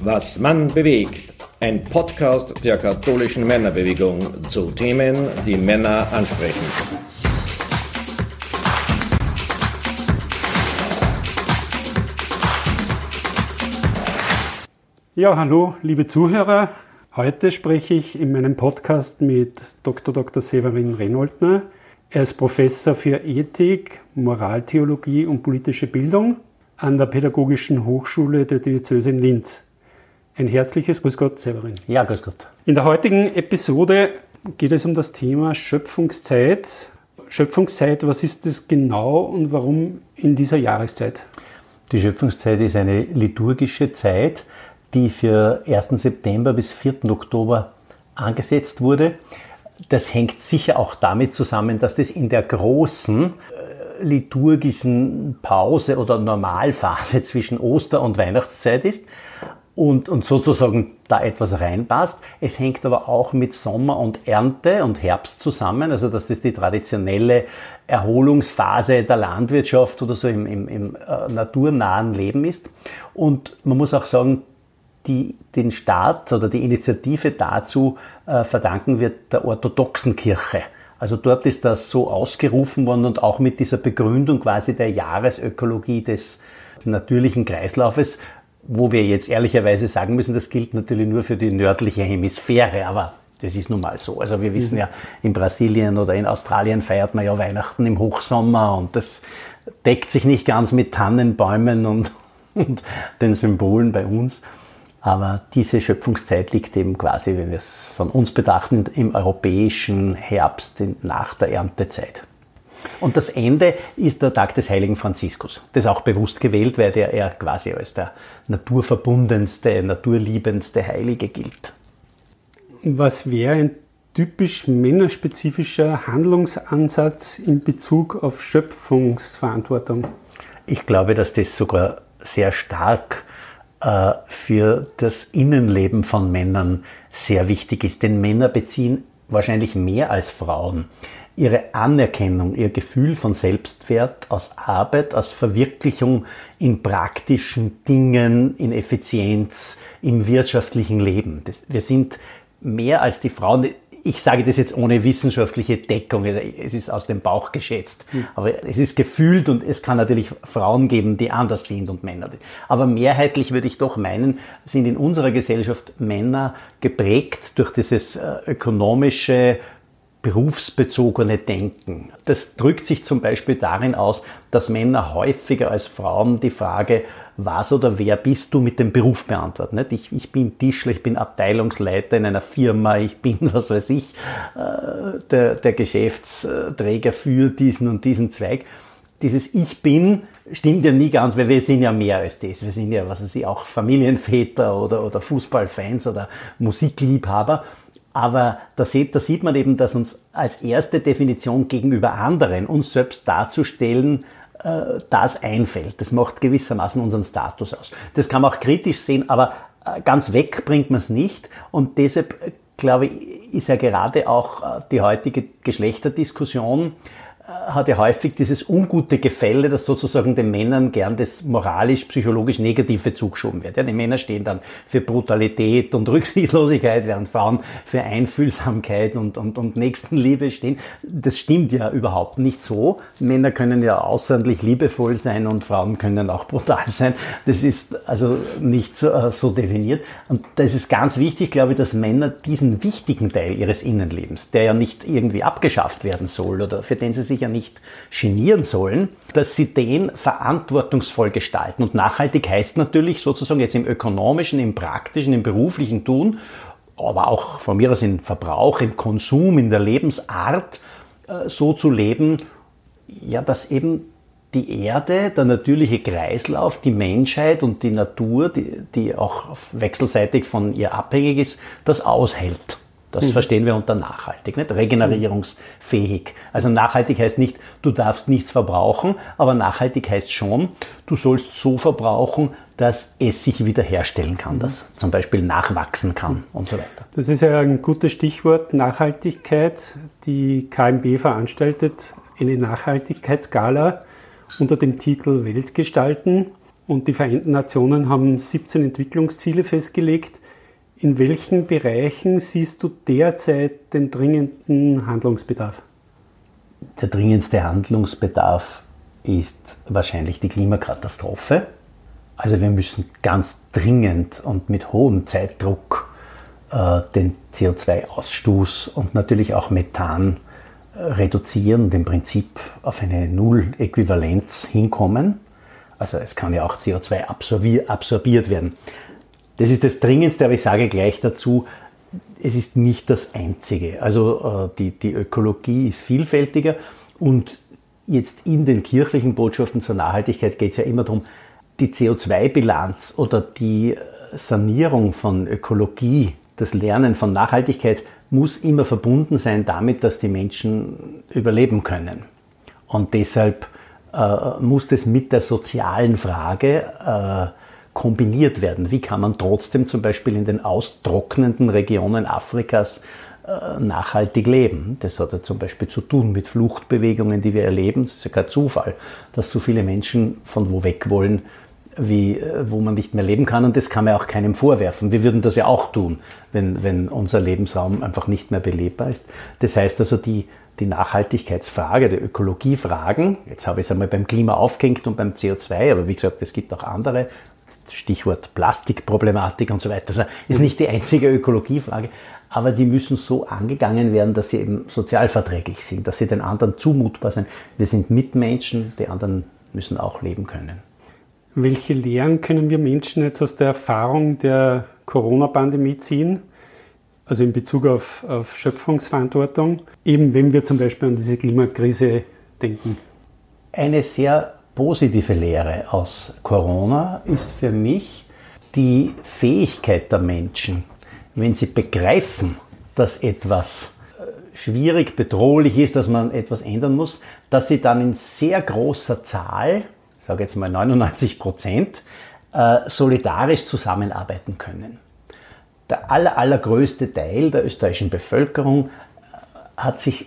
Was Mann bewegt. Ein Podcast der katholischen Männerbewegung zu Themen, die Männer ansprechen. Ja, hallo, liebe Zuhörer. Heute spreche ich in meinem Podcast mit Dr. Dr. Severin Renoldner. Er ist Professor für Ethik, Moraltheologie und politische Bildung an der Pädagogischen Hochschule der Diözese in Linz. Ein herzliches Grüß Gott, Severin. Ja, grüß Gott. In der heutigen Episode geht es um das Thema Schöpfungszeit. Schöpfungszeit, was ist das genau und warum in dieser Jahreszeit? Die Schöpfungszeit ist eine liturgische Zeit, die für 1. September bis 4. Oktober angesetzt wurde. Das hängt sicher auch damit zusammen, dass das in der großen äh, liturgischen Pause oder Normalphase zwischen Oster- und Weihnachtszeit ist und, und sozusagen da etwas reinpasst. Es hängt aber auch mit Sommer und Ernte und Herbst zusammen, also dass das die traditionelle Erholungsphase der Landwirtschaft oder so im, im, im äh, naturnahen Leben ist. Und man muss auch sagen, die, den Start oder die Initiative dazu äh, verdanken wird der orthodoxen Kirche. Also dort ist das so ausgerufen worden und auch mit dieser Begründung quasi der Jahresökologie des natürlichen Kreislaufes wo wir jetzt ehrlicherweise sagen müssen, das gilt natürlich nur für die nördliche Hemisphäre, aber das ist nun mal so. Also wir wissen mhm. ja, in Brasilien oder in Australien feiert man ja Weihnachten im Hochsommer und das deckt sich nicht ganz mit Tannenbäumen und, und den Symbolen bei uns. Aber diese Schöpfungszeit liegt eben quasi, wenn wir es von uns betrachten, im europäischen Herbst nach der Erntezeit. Und das Ende ist der Tag des heiligen Franziskus. Das ist auch bewusst gewählt, weil der er quasi als der naturverbundenste, naturliebendste Heilige gilt. Was wäre ein typisch männerspezifischer Handlungsansatz in Bezug auf Schöpfungsverantwortung? Ich glaube, dass das sogar sehr stark äh, für das Innenleben von Männern sehr wichtig ist. Denn Männer beziehen wahrscheinlich mehr als Frauen ihre Anerkennung, ihr Gefühl von Selbstwert aus Arbeit, aus Verwirklichung in praktischen Dingen, in Effizienz, im wirtschaftlichen Leben. Das, wir sind mehr als die Frauen. Ich sage das jetzt ohne wissenschaftliche Deckung, es ist aus dem Bauch geschätzt. Mhm. Aber es ist gefühlt und es kann natürlich Frauen geben, die anders sind und Männer. Aber mehrheitlich würde ich doch meinen, sind in unserer Gesellschaft Männer geprägt durch dieses äh, ökonomische, berufsbezogene Denken. Das drückt sich zum Beispiel darin aus, dass Männer häufiger als Frauen die Frage, was oder wer bist du mit dem Beruf beantworten. Ich, ich bin Tischler, ich bin Abteilungsleiter in einer Firma, ich bin, was weiß ich, äh, der, der Geschäftsträger für diesen und diesen Zweig. Dieses Ich bin stimmt ja nie ganz, weil wir sind ja mehr als das. Wir sind ja, was weiß ich, auch Familienväter oder, oder Fußballfans oder Musikliebhaber. Aber da sieht, da sieht man eben, dass uns als erste Definition gegenüber anderen, uns selbst darzustellen, äh, das einfällt. Das macht gewissermaßen unseren Status aus. Das kann man auch kritisch sehen, aber äh, ganz weg bringt man es nicht. Und deshalb, äh, glaube ich, ist ja gerade auch die heutige Geschlechterdiskussion hat ja häufig dieses ungute Gefälle, dass sozusagen den Männern gern das moralisch-psychologisch Negative zugeschoben wird. Ja, die Männer stehen dann für Brutalität und Rücksichtslosigkeit, während Frauen für Einfühlsamkeit und, und, und Nächstenliebe stehen. Das stimmt ja überhaupt nicht so. Männer können ja außerordentlich liebevoll sein und Frauen können auch brutal sein. Das ist also nicht so, äh, so definiert. Und das ist ganz wichtig, glaube ich, dass Männer diesen wichtigen Teil ihres Innenlebens, der ja nicht irgendwie abgeschafft werden soll oder für den sie sich sich ja nicht genieren sollen, dass sie den verantwortungsvoll gestalten. Und nachhaltig heißt natürlich sozusagen jetzt im ökonomischen, im praktischen, im beruflichen Tun, aber auch von mir aus im Verbrauch, im Konsum, in der Lebensart, äh, so zu leben, ja, dass eben die Erde, der natürliche Kreislauf, die Menschheit und die Natur, die, die auch wechselseitig von ihr abhängig ist, das aushält. Das mhm. verstehen wir unter nachhaltig, nicht? regenerierungsfähig. Also nachhaltig heißt nicht, du darfst nichts verbrauchen, aber nachhaltig heißt schon, du sollst so verbrauchen, dass es sich wiederherstellen kann, mhm. dass zum Beispiel nachwachsen kann und so weiter. Das ist ja ein gutes Stichwort, Nachhaltigkeit. Die KMB veranstaltet eine Nachhaltigkeitsgala unter dem Titel Weltgestalten. und die Vereinten Nationen haben 17 Entwicklungsziele festgelegt. In welchen Bereichen siehst du derzeit den dringenden Handlungsbedarf? Der dringendste Handlungsbedarf ist wahrscheinlich die Klimakatastrophe. Also wir müssen ganz dringend und mit hohem Zeitdruck äh, den CO2-Ausstoß und natürlich auch Methan äh, reduzieren und im Prinzip auf eine Null-Äquivalenz hinkommen. Also es kann ja auch CO2 absorbiert werden. Das ist das Dringendste, aber ich sage gleich dazu, es ist nicht das Einzige. Also äh, die, die Ökologie ist vielfältiger und jetzt in den kirchlichen Botschaften zur Nachhaltigkeit geht es ja immer darum, die CO2-Bilanz oder die Sanierung von Ökologie, das Lernen von Nachhaltigkeit muss immer verbunden sein damit, dass die Menschen überleben können. Und deshalb äh, muss das mit der sozialen Frage äh, kombiniert werden. Wie kann man trotzdem zum Beispiel in den austrocknenden Regionen Afrikas äh, nachhaltig leben? Das hat ja zum Beispiel zu tun mit Fluchtbewegungen, die wir erleben. Es ist ja kein Zufall, dass so viele Menschen von wo weg wollen, wie, äh, wo man nicht mehr leben kann. Und das kann man auch keinem vorwerfen. Wir würden das ja auch tun, wenn, wenn unser Lebensraum einfach nicht mehr belebbar ist. Das heißt also, die, die Nachhaltigkeitsfrage, die Ökologiefragen, jetzt habe ich es einmal beim Klima aufgehängt und beim CO2, aber wie gesagt, es gibt auch andere, Stichwort Plastikproblematik und so weiter. Das ist nicht die einzige Ökologiefrage, aber die müssen so angegangen werden, dass sie eben sozialverträglich sind, dass sie den anderen zumutbar sind. Wir sind Mitmenschen, die anderen müssen auch leben können. Welche Lehren können wir Menschen jetzt aus der Erfahrung der Corona-Pandemie ziehen? also in Bezug auf, auf Schöpfungsverantwortung, eben wenn wir zum Beispiel an diese Klimakrise denken? Eine sehr positive Lehre aus Corona ist für mich die Fähigkeit der Menschen, wenn sie begreifen, dass etwas äh, schwierig, bedrohlich ist, dass man etwas ändern muss, dass sie dann in sehr großer Zahl, ich sage jetzt mal 99 Prozent, äh, solidarisch zusammenarbeiten können. Der aller, allergrößte Teil der österreichischen Bevölkerung äh, hat sich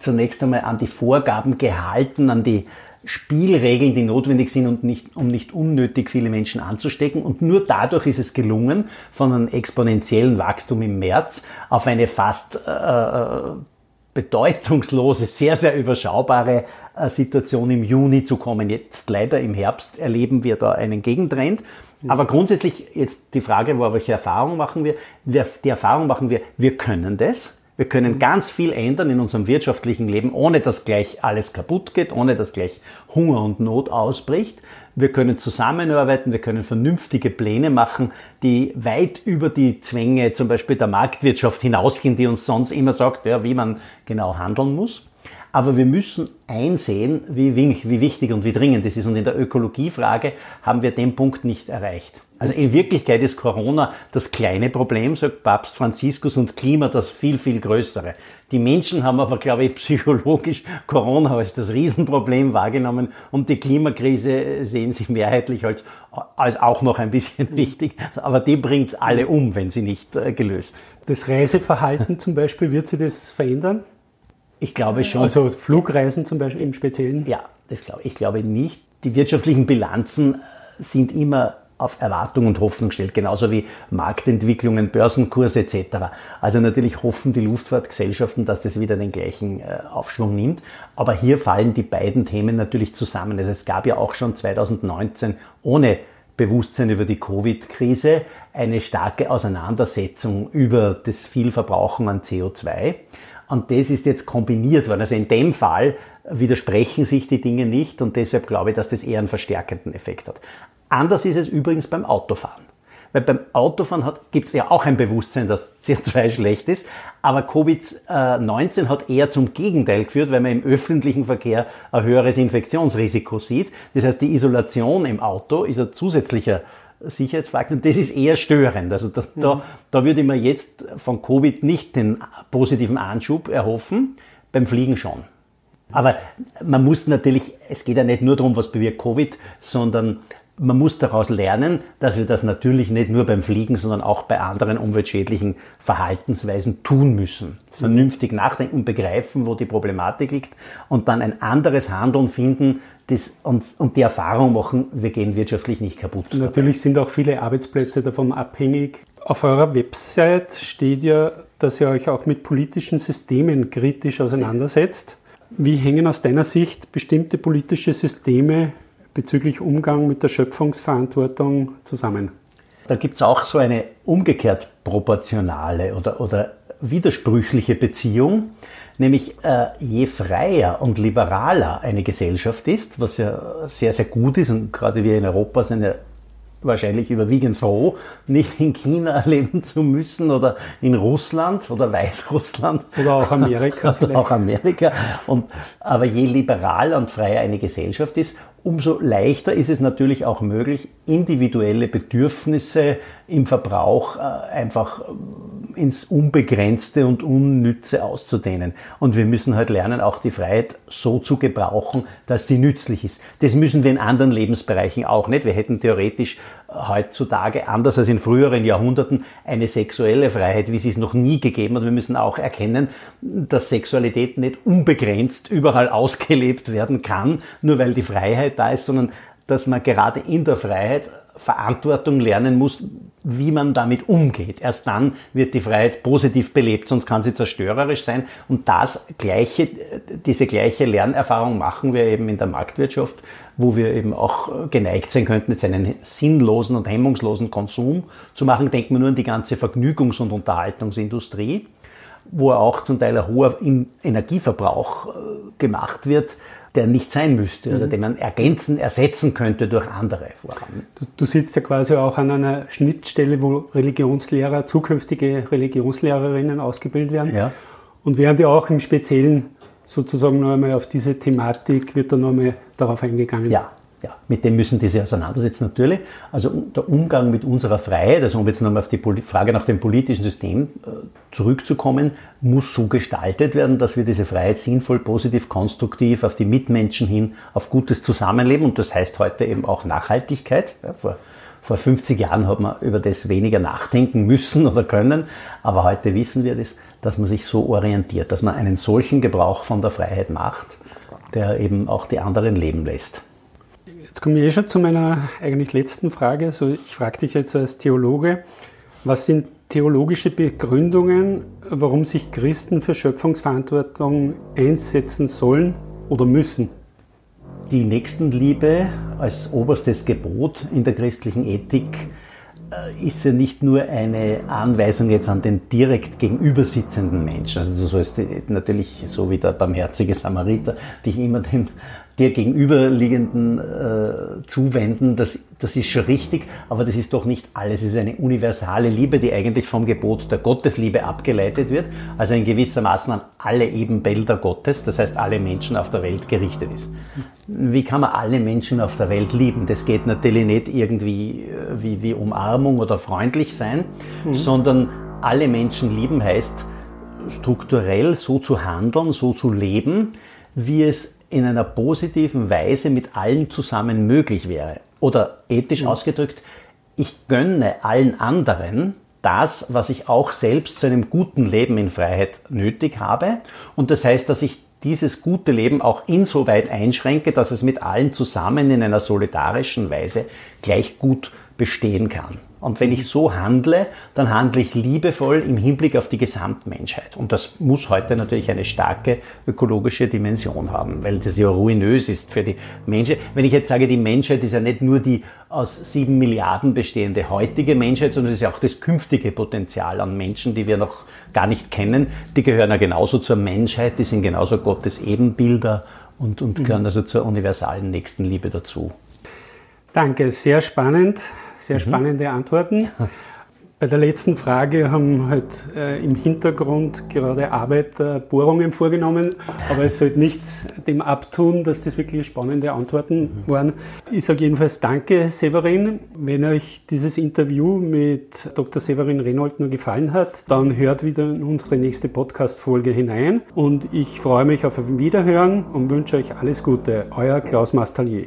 zunächst einmal an die Vorgaben gehalten, an die Spielregeln, die notwendig sind, und nicht, um nicht unnötig viele Menschen anzustecken. Und nur dadurch ist es gelungen, von einem exponentiellen Wachstum im März auf eine fast äh, äh bedeutungslose, sehr, sehr überschaubare äh, Situation im Juni zu kommen. Jetzt leider im Herbst erleben wir da einen Gegentrend. Aber grundsätzlich jetzt die Frage, wo welche Erfahrung machen wir? Die Erfahrung machen wir, wir können das. Wir können ganz viel ändern in unserem wirtschaftlichen Leben, ohne dass gleich alles kaputt geht, ohne dass gleich Hunger und Not ausbricht. Wir können zusammenarbeiten, wir können vernünftige Pläne machen, die weit über die Zwänge zum Beispiel der Marktwirtschaft hinausgehen, die uns sonst immer sagt, ja, wie man genau handeln muss. Aber wir müssen einsehen, wie, wie wichtig und wie dringend es ist. Und in der Ökologiefrage haben wir den Punkt nicht erreicht. Also in Wirklichkeit ist Corona das kleine Problem, sagt Papst Franziskus, und Klima das viel, viel größere. Die Menschen haben aber, glaube ich, psychologisch Corona als das Riesenproblem wahrgenommen und die Klimakrise sehen sich mehrheitlich als, als auch noch ein bisschen wichtig, aber die bringt alle um, wenn sie nicht äh, gelöst. Das Reiseverhalten zum Beispiel, wird sich das verändern? Ich glaube schon. Also Flugreisen zum Beispiel im Speziellen? Ja, das glaube ich. Glaube nicht. Die wirtschaftlichen Bilanzen sind immer auf Erwartung und Hoffnung gestellt, genauso wie Marktentwicklungen, Börsenkurse etc. Also natürlich hoffen die Luftfahrtgesellschaften, dass das wieder den gleichen äh, Aufschwung nimmt. Aber hier fallen die beiden Themen natürlich zusammen. Also es gab ja auch schon 2019 ohne Bewusstsein über die Covid-Krise eine starke Auseinandersetzung über das Vielverbrauchen an CO2. Und das ist jetzt kombiniert worden. Also in dem Fall widersprechen sich die Dinge nicht und deshalb glaube ich, dass das eher einen verstärkenden Effekt hat. Anders ist es übrigens beim Autofahren. Weil beim Autofahren gibt es ja auch ein Bewusstsein, dass CO2 schlecht ist, aber Covid-19 hat eher zum Gegenteil geführt, weil man im öffentlichen Verkehr ein höheres Infektionsrisiko sieht. Das heißt, die Isolation im Auto ist ein zusätzlicher Sicherheitsfaktor. Das ist eher störend. Also da, da, mhm. da würde ich mir jetzt von Covid nicht den positiven Anschub erhoffen, beim Fliegen schon. Aber man muss natürlich, es geht ja nicht nur darum, was bewirkt Covid, sondern man muss daraus lernen, dass wir das natürlich nicht nur beim Fliegen, sondern auch bei anderen umweltschädlichen Verhaltensweisen tun müssen. Vernünftig nachdenken, begreifen, wo die Problematik liegt und dann ein anderes Handeln finden, das, und, und die Erfahrung machen, wir gehen wirtschaftlich nicht kaputt. Natürlich sind auch viele Arbeitsplätze davon abhängig. Auf eurer Website steht ja, dass ihr euch auch mit politischen Systemen kritisch auseinandersetzt. Wie hängen aus deiner Sicht bestimmte politische Systeme bezüglich Umgang mit der Schöpfungsverantwortung zusammen? Da gibt es auch so eine umgekehrt proportionale oder, oder widersprüchliche Beziehung, nämlich äh, je freier und liberaler eine Gesellschaft ist, was ja sehr, sehr gut ist und gerade wir in Europa sind ja wahrscheinlich überwiegend froh, nicht in China leben zu müssen oder in Russland oder Weißrussland. Oder auch Amerika. oder auch Amerika. Und, aber je liberaler und freier eine Gesellschaft ist, umso leichter ist es natürlich auch möglich, individuelle Bedürfnisse im Verbrauch äh, einfach äh, ins Unbegrenzte und Unnütze auszudehnen. Und wir müssen halt lernen, auch die Freiheit so zu gebrauchen, dass sie nützlich ist. Das müssen wir in anderen Lebensbereichen auch nicht. Wir hätten theoretisch heutzutage, anders als in früheren Jahrhunderten, eine sexuelle Freiheit, wie sie es noch nie gegeben hat. Wir müssen auch erkennen, dass Sexualität nicht unbegrenzt überall ausgelebt werden kann, nur weil die Freiheit da ist, sondern dass man gerade in der Freiheit Verantwortung lernen muss, wie man damit umgeht. Erst dann wird die Freiheit positiv belebt, sonst kann sie zerstörerisch sein. Und das gleiche, diese gleiche Lernerfahrung machen wir eben in der Marktwirtschaft, wo wir eben auch geneigt sein könnten, jetzt einen sinnlosen und hemmungslosen Konsum zu machen. Denken wir nur an die ganze Vergnügungs- und Unterhaltungsindustrie, wo auch zum Teil ein hoher Energieverbrauch äh, gemacht wird, der nicht sein müsste mhm. oder den man ergänzen, ersetzen könnte durch andere Vorhaben. Du, du, sitzt ja quasi auch an einer Schnittstelle, wo Religionslehrer, zukünftige Religionslehrerinnen ausgebildet werden. Ja. Und während ja auch im Speziellen sozusagen noch einmal auf diese Thematik, wird da noch einmal darauf eingegangen. Ja, ja, mit dem müssen die sich auseinandersetzen natürlich. Also der Umgang mit unserer Freiheit, also um jetzt nochmal auf die Frage nach dem politischen System äh, zurückzukommen, muss so gestaltet werden, dass wir diese Freiheit sinnvoll, positiv, konstruktiv auf die Mitmenschen hin, auf gutes Zusammenleben und das heißt heute eben auch Nachhaltigkeit. Ja, vor, vor 50 Jahren hat man über das weniger nachdenken müssen oder können, aber heute wissen wir das, dass man sich so orientiert, dass man einen solchen Gebrauch von der Freiheit macht, der eben auch die anderen leben lässt. Jetzt komme ich eh schon zu meiner eigentlich letzten Frage. Also ich frage dich jetzt als Theologe, was sind theologische Begründungen, warum sich Christen für Schöpfungsverantwortung einsetzen sollen oder müssen? Die Nächstenliebe als oberstes Gebot in der christlichen Ethik äh, ist ja nicht nur eine Anweisung jetzt an den direkt gegenüber sitzenden Menschen. Also du sollst natürlich, so wie der barmherzige Samariter, dich immer dem dir gegenüberliegenden äh, zuwenden, das, das ist schon richtig, aber das ist doch nicht alles. Es ist eine universale Liebe, die eigentlich vom Gebot der Gottesliebe abgeleitet wird, also in gewissermaßen an alle Ebenbilder Gottes, das heißt alle Menschen auf der Welt gerichtet ist. Wie kann man alle Menschen auf der Welt lieben? Das geht natürlich nicht irgendwie äh, wie, wie Umarmung oder freundlich sein, mhm. sondern alle Menschen lieben heißt strukturell so zu handeln, so zu leben, wie es in einer positiven Weise mit allen zusammen möglich wäre. Oder ethisch ja. ausgedrückt, ich gönne allen anderen das, was ich auch selbst zu einem guten Leben in Freiheit nötig habe. Und das heißt, dass ich dieses gute Leben auch insoweit einschränke, dass es mit allen zusammen in einer solidarischen Weise gleich gut bestehen kann. Und wenn ich so handle, dann handle ich liebevoll im Hinblick auf die Gesamtmenschheit. Und das muss heute natürlich eine starke ökologische Dimension haben, weil das ja ruinös ist für die Menschheit. Wenn ich jetzt sage, die Menschheit ist ja nicht nur die aus sieben Milliarden bestehende heutige Menschheit, sondern es ist ja auch das künftige Potenzial an Menschen, die wir noch gar nicht kennen. Die gehören ja genauso zur Menschheit, die sind genauso Gottes Ebenbilder und, und mhm. gehören also zur universalen Nächstenliebe dazu. Danke, sehr spannend sehr mhm. spannende Antworten. Bei der letzten Frage haben halt äh, im Hintergrund gerade Arbeiter Bohrungen vorgenommen, aber es sollte nichts dem abtun, dass das wirklich spannende Antworten mhm. waren. Ich sage jedenfalls Danke, Severin. Wenn euch dieses Interview mit Dr. Severin Renold nur gefallen hat, dann hört wieder in unsere nächste Podcast-Folge hinein und ich freue mich auf ein Wiederhören und wünsche euch alles Gute. Euer Klaus Mastalier.